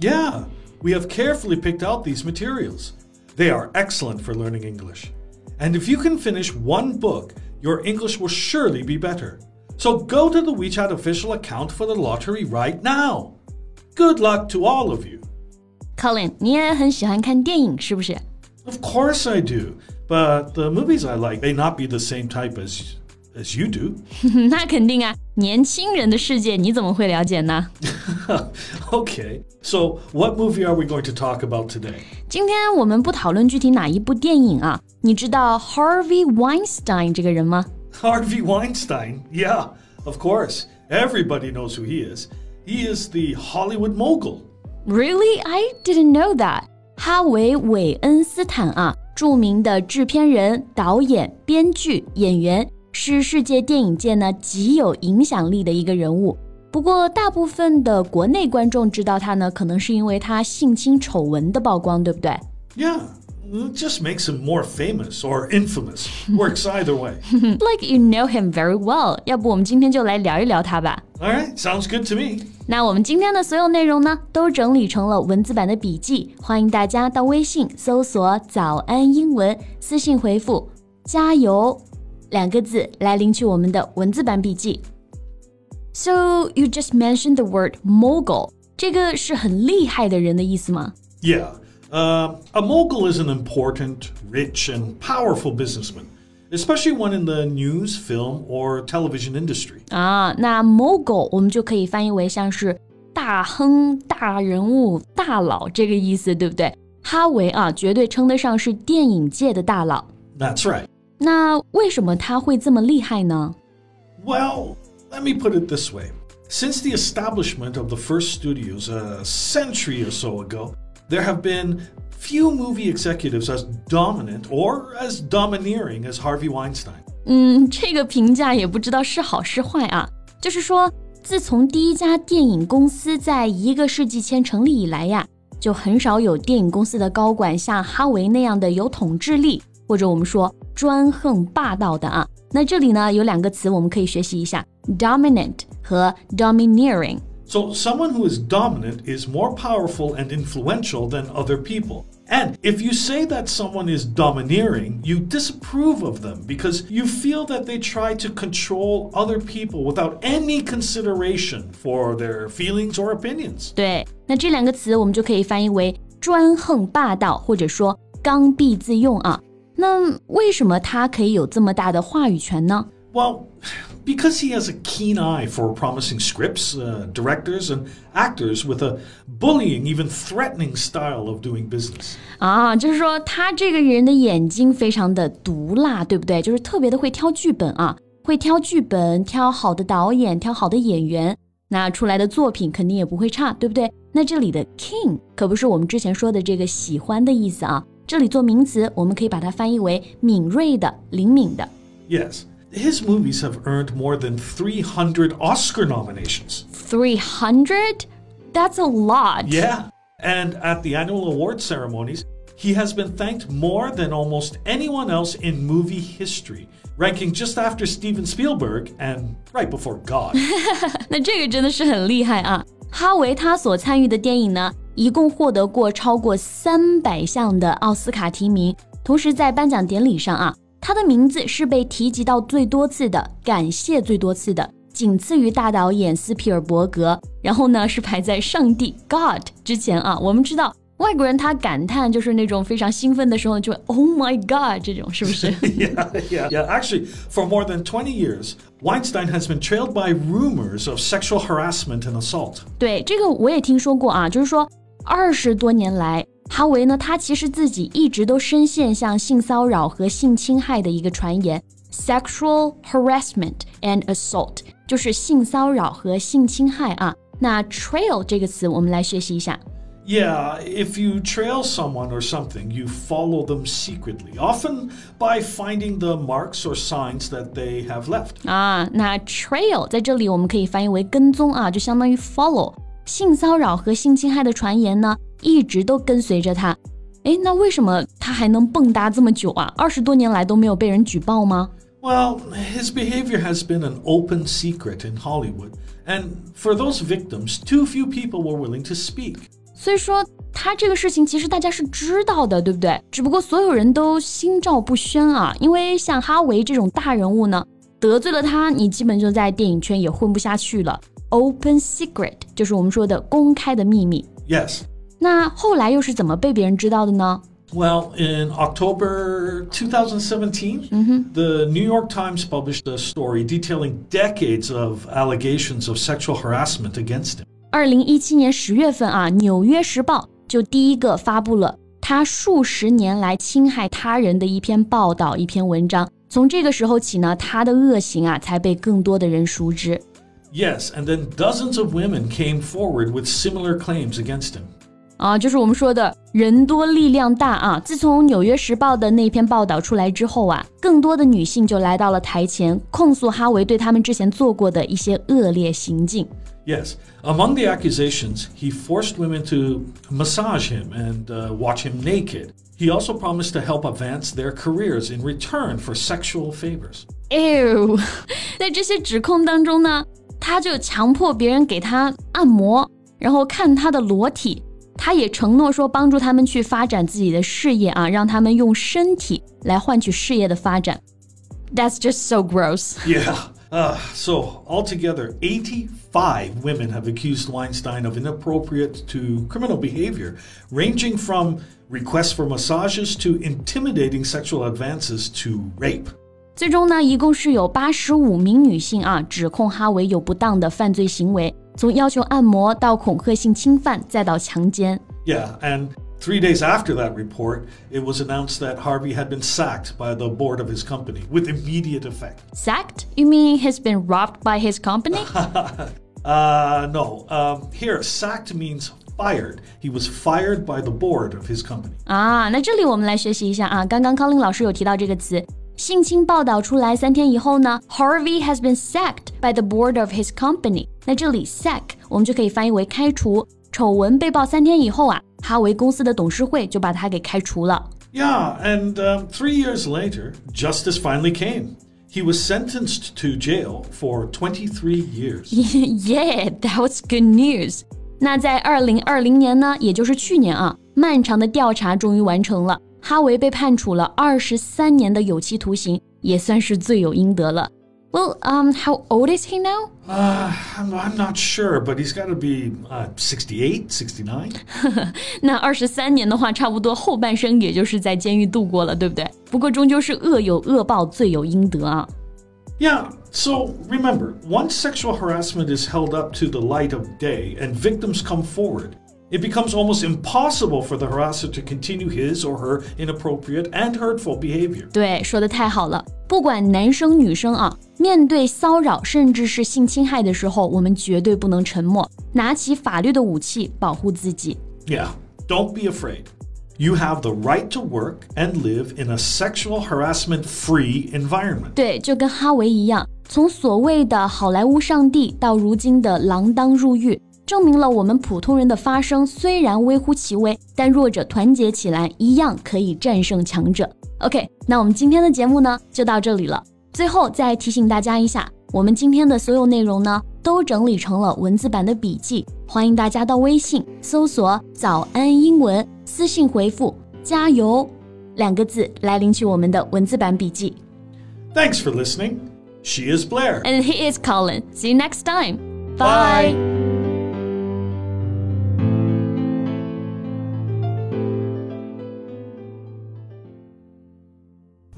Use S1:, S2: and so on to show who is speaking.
S1: Yeah, we have carefully picked out these materials. They are excellent for learning English. And if you can finish one book, your English will surely be better. So go to the WeChat official account for the lottery right now. Good luck to all of you.
S2: Colin，你也很喜欢看电影是不是？
S1: Of course I do. But the movies I like may not be the same type as as you do.
S2: 那肯定啊，年轻人的世界你怎么会了解呢？
S1: okay. So, what movie are we going to talk about today?
S2: 今天我们不讨论具体哪一部电影啊，你知道 Harvey Weinstein 这个人吗？
S1: Harvey Weinstein. Yeah, of course. Everybody knows who he is. He is the Hollywood mogul.
S2: Really? I didn't know that. 哈维·韦恩斯坦啊，着名的制片人、导演、编剧、演员， 是世界电影界呢极有影响力的一个人物。不过，大部分的国内观众知道他呢，可能是因为他性侵丑闻的曝光，对不对
S1: ？？Yeah. just makes him more famous or infamous. Works either way.
S2: Like you know him very well。要不我们今天就来聊一聊他吧。
S1: All right, sounds good to me.
S2: 那我们今天的所有内容呢，都整理成了文字版的笔记，欢迎大家到微信搜索“早安英文”，私信回复“加油”两个字来领取我们的文字版笔记。So you just mentioned the word mogul，这个是很厉害的人的意思吗？
S1: Yeah, uh, a mogul is an important, rich, and powerful businessman, especially one in the news, film, or television industry.
S2: 啊，那 mogul 我们就可以翻译为像是大亨、大人物、大佬这个意思，对不对？哈维啊，绝对称得上是电影界的大佬。
S1: That's right.
S2: 那为什么他会这么厉害呢？
S1: Well, let me put it this way. Since the establishment of the first studios a century or so ago, there have been few movie executives as dominant or as domineering as Harvey Weinstein.
S2: 嗯，这个评价也不知道是好是坏啊。就是说，自从第一家电影公司在一个世纪前成立以来呀，就很少有电影公司的高管像哈维那样的有统治力，或者我们说 专横霸道的啊。那这里呢有两个词我们可以学习一下：dominant 和 domineering。
S1: So, someone who is dominant is more powerful and influential than other people. And if you say that someone is domineering, you disapprove of them because you feel that they try to control other people without any consideration for their feelings or opinions.
S2: 对，那这两个词我们就可以翻译为专横霸道，或者说刚愎自用啊。 那为什么他可以有这么大的话语权呢
S1: ？Well, because he has a keen eye for promising scripts, uh, directors, and actors with a bullying, even threatening style of doing business.
S2: 啊，就是说他这个人的眼睛非常的毒辣，对不对？就是特别的会挑剧本啊，会挑剧本，挑好的导演，挑好的演员，那出来的作品肯定也不会差，对不对？那这里的 king 可不是我们之前说的这个喜欢的意思啊，这里做名词，我们可以把它翻译为敏锐的、灵敏的。
S1: Yes, his movies have earned more than 300 Oscar nominations.
S2: Three hundred? That's a lot.
S1: Yeah. And at the annual award ceremonies, he has been thanked more than almost anyone else in movie history, ranking just after Steven Spielberg and right before God.
S2: 那这个真的是很厉害啊！哈维他所参与的电影呢， 一共获得过超过三百项的奥斯卡提名，同时在颁奖典礼上啊，他的名字是被提及到最多次的，感谢最多次的，仅次于大导演斯皮尔伯格，然后呢是排在上帝 God 之前啊。我们知道外国人他感叹就是那种非常兴奋的时候就 Oh my God 这种是不是
S1: ？yeah, yeah. Yeah, actually, for more than twenty years, Weinstein has been trailed by rumors of sexual harassment and assault.
S2: 对，这个我也听说过啊，就是说二十多年来，哈维呢，他其实自己一直都深陷像性骚扰和性侵害的一个传言，sexual harassment and assault，就是性骚扰和性侵害啊。那 trail 这个词我们来学习一下
S1: Yeah, if you trail someone or something, you follow them secretly, often by finding the marks or signs that they have left.
S2: 啊，那 trail 在这里我们可以翻译为跟踪啊，就相当于 follow。 性骚扰和性侵害的传言呢，一直都跟随着他。哎，那为什么他还能蹦跶这么久啊？二十多年来都没有被人举报吗
S1: ？well, his behavior has been an open secret in Hollywood, and for those victims, too few people were willing to speak.
S2: 所以说，他这个事情其实大家是知道的，对不对？只不过所有人都心照不宣啊，因为像哈维这种大人物呢，得罪了他，你基本就在电影圈也混不下去了。Open secret 就是我们说的公开的秘密。
S1: Yes.
S2: 那后来又是怎么被别人知道的呢？
S1: well, in October 2017, mm-hmm. the New York Times published a story detailing decades of allegations of sexual harassment against him.
S2: 二零一七年十月份啊，《纽约时报》就第一个发布了他数十年来侵害他人的一篇报道、一篇文章。从这个时候起呢，他的恶行啊才被更多的人熟知。
S1: Yes, and then dozens of women came forward with similar claims against him.
S2: 啊，就是我们说的人多力量大啊！自从《纽约时报》的那篇报道出来之后啊，更多的女性就来到了台前，控诉哈维对他们之前做过的一些恶劣行径。
S1: Yes, among the accusations, he forced women to massage him and uh, watch him naked. He also promised to help advance their careers in return for sexual favors.
S2: Ew，在这些指控当中呢， 他就强迫别人给他按摩，然后看他的裸体。他也承诺说，帮助他们去发展自己的事业啊，让他们用身体来换取事业的发展。That's just so gross.
S1: Yeah. Uh, so, altogether, 85 women have accused Weinstein of inappropriate to criminal behavior, ranging from requests for massages to intimidating sexual advances to rape.
S2: 最终呢，一共是有八十五名女性啊，指控哈维有不当的犯罪行为。从要求按摩到恐吓性侵犯，再到强奸。
S1: Yeah, and three days after that report, it was announced that Harvey had been sacked by the board of his company with immediate effect.
S2: Sacked? You mean he's been robbed by his company?
S1: uh, no. Um, here, sacked means fired. He was fired by the board of his company.
S2: 啊，那这里我们来学习一下啊，刚刚 Colin 老师有提到这个词。 性侵报道出来三天以后呢，Harvey has been sacked by the board of his company。那这里 sack 我们就可以翻译为开除。丑闻被曝三天以后啊，哈维公司的董事会就把他给开除了。
S1: Yeah, and um, three years later, justice finally came. He was sentenced to jail for 23 years.
S2: yeah, that was good news. 那在二零二零年呢，也就是去年啊，漫长的调查终于完成了。 哈维被判处了二十三年的有期徒刑，也算是罪有应得了。Well, um, how old is he now?
S1: Uh, I'm, I'm not sure, but he's got to be uh, 68, 69.
S2: 那二十三年的话，差不多后半生也就是在监狱度过了，对不对？不过终究是恶有恶报，罪有应得啊。
S1: Yeah, so remember, once sexual harassment is held up to the light of day and victims come forward, it becomes almost impossible for the harasser to continue his or her inappropriate and hurtful behavior.
S2: 对，说的太好了。不管男生女生啊，面对骚扰甚至是性侵害的时候，我们绝对不能沉默，拿起法律的武器保护自己。
S1: Yeah, don't be afraid. You have the right to work and live in a sexual harassment free environment.
S2: 对，就跟哈维一样，从所谓的好莱坞上帝到如今的锒铛入狱。 证明了我们普通人的发声虽然微乎其微，但弱者团结起来一样可以战胜强者。OK，那我们今天的节目呢就到这里了。最后再提醒大家一下，我们今天的所有内容呢都整理成了文字版的笔记，欢迎大家到微信搜索“早安英文”，私信回复“加油”两个字来领取我们的文字版笔记。
S1: Thanks for listening. She is Blair.
S2: And he is Colin. See you next time. Bye. Bye.